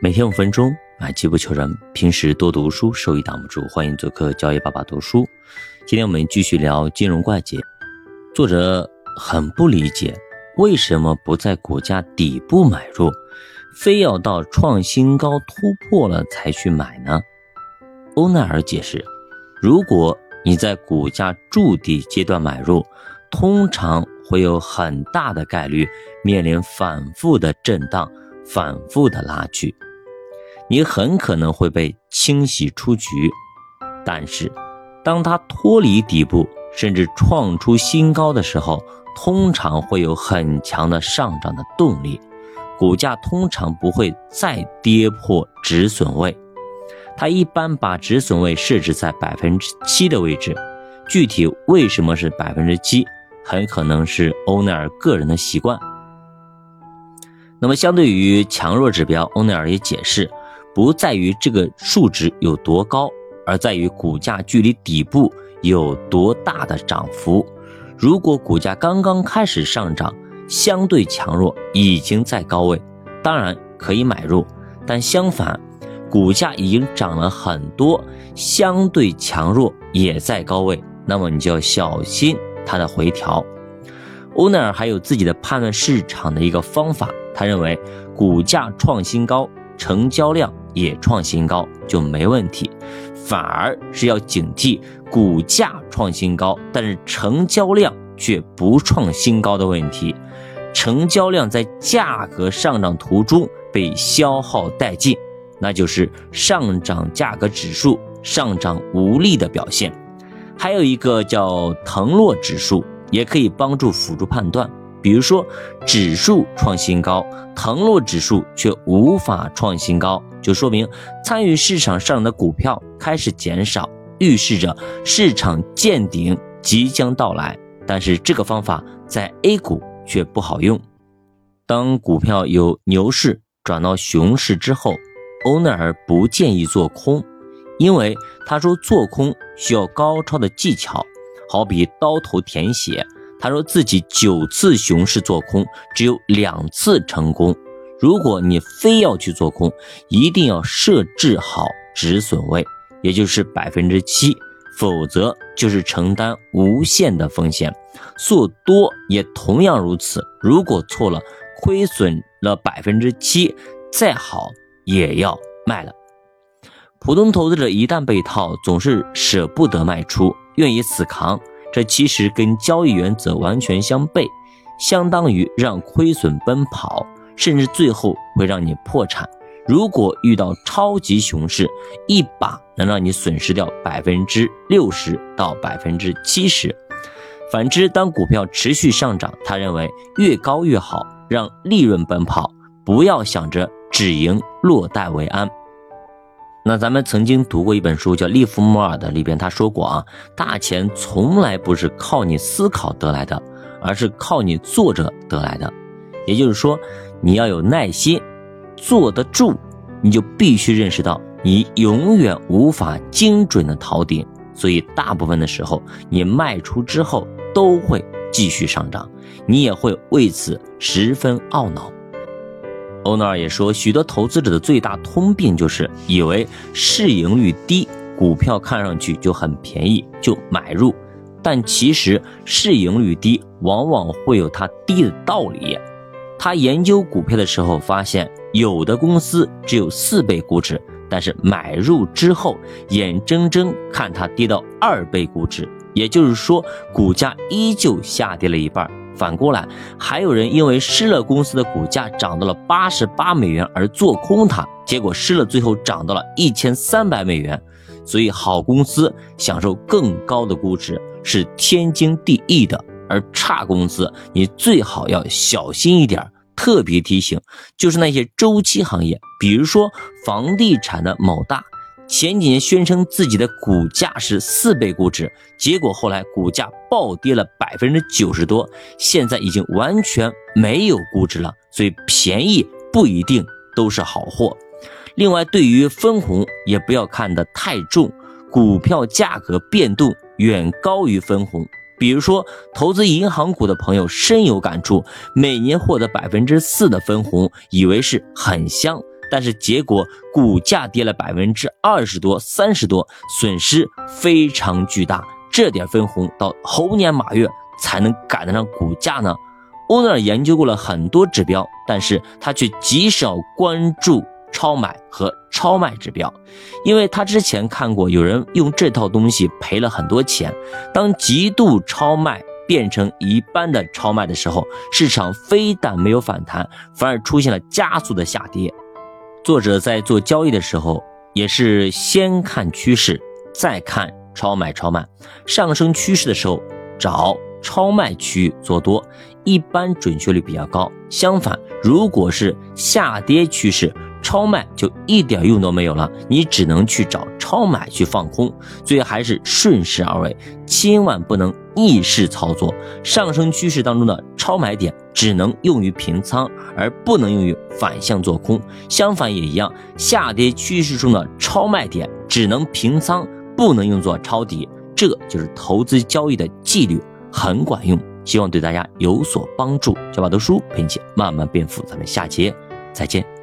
每天五分钟，买机不求人。平时多读书，收益挡不住。欢迎做客交易爸爸读书。今天我们继续聊金融怪杰。作者很不理解，为什么不在股价底部买入，非要到创新高突破了才去买呢？欧奈尔解释，如果你在股价筑底阶段买入，通常会有很大的概率面临反复的震荡。反复的拉锯，你很可能会被清洗出局。但是，当它脱离底部，甚至创出新高的时候，通常会有很强的上涨的动力，股价通常不会再跌破止损位。它一般把止损位设置在百分之七的位置。具体为什么是百分之七，很可能是欧奈尔个人的习惯。那么，相对于强弱指标，欧奈尔也解释，不在于这个数值有多高，而在于股价距离底部有多大的涨幅。如果股价刚刚开始上涨，相对强弱已经在高位，当然可以买入；但相反，股价已经涨了很多，相对强弱也在高位，那么你就要小心它的回调。欧奈尔还有自己的判断市场的一个方法。他认为，股价创新高，成交量也创新高就没问题，反而是要警惕股价创新高，但是成交量却不创新高的问题。成交量在价格上涨途中被消耗殆尽，那就是上涨价格指数上涨无力的表现。还有一个叫腾落指数，也可以帮助辅助判断。比如说，指数创新高，腾落指数却无法创新高，就说明参与市场上的股票开始减少，预示着市场见顶即将到来。但是这个方法在 A 股却不好用。当股票由牛市转到熊市之后，欧奈尔不建议做空，因为他说做空需要高超的技巧，好比刀头舔血。他说自己九次熊市做空，只有两次成功。如果你非要去做空，一定要设置好止损位，也就是百分之七，否则就是承担无限的风险。做多也同样如此，如果错了，亏损了百分之七，再好也要卖了。普通投资者一旦被套，总是舍不得卖出，愿意死扛。这其实跟交易原则完全相悖，相当于让亏损奔跑，甚至最后会让你破产。如果遇到超级熊市，一把能让你损失掉百分之六十到百分之七十。反之，当股票持续上涨，他认为越高越好，让利润奔跑，不要想着只赢落袋为安。那咱们曾经读过一本书，叫《利弗莫尔》的，里边他说过啊，大钱从来不是靠你思考得来的，而是靠你坐着得来的。也就是说，你要有耐心，坐得住，你就必须认识到，你永远无法精准的逃顶，所以大部分的时候，你卖出之后都会继续上涨，你也会为此十分懊恼。欧纳尔也说，许多投资者的最大通病就是以为市盈率低，股票看上去就很便宜，就买入。但其实市盈率低，往往会有它低的道理。他研究股票的时候发现，有的公司只有四倍估值，但是买入之后，眼睁睁看它跌到二倍估值，也就是说，股价依旧下跌了一半。反过来，还有人因为施乐公司的股价涨到了八十八美元而做空它，结果施乐最后涨到了一千三百美元。所以，好公司享受更高的估值是天经地义的，而差公司你最好要小心一点。特别提醒，就是那些周期行业，比如说房地产的某大。前几年宣称自己的股价是四倍估值，结果后来股价暴跌了百分之九十多，现在已经完全没有估值了。所以便宜不一定都是好货。另外，对于分红也不要看得太重，股票价格变动远高于分红。比如说，投资银行股的朋友深有感触，每年获得百分之四的分红，以为是很香。但是结果股价跌了百分之二十多、三十多，损失非常巨大。这点分红到猴年马月才能赶得上股价呢？欧纳尔研究过了很多指标，但是他却极少关注超买和超卖指标，因为他之前看过有人用这套东西赔了很多钱。当极度超卖变成一般的超卖的时候，市场非但没有反弹，反而出现了加速的下跌。作者在做交易的时候，也是先看趋势，再看超买超卖。上升趋势的时候找超卖区域做多，一般准确率比较高。相反，如果是下跌趋势，超卖就一点用都没有了，你只能去找超买去放空。所以还是顺势而为，千万不能逆势操作。上升趋势当中的超买点只能用于平仓，而不能用于反向做空。相反也一样，下跌趋势中的超卖点只能平仓，不能用作抄底。这就是投资交易的纪律，很管用。希望对大家有所帮助。小马读书陪你慢慢变富，咱们下节再见。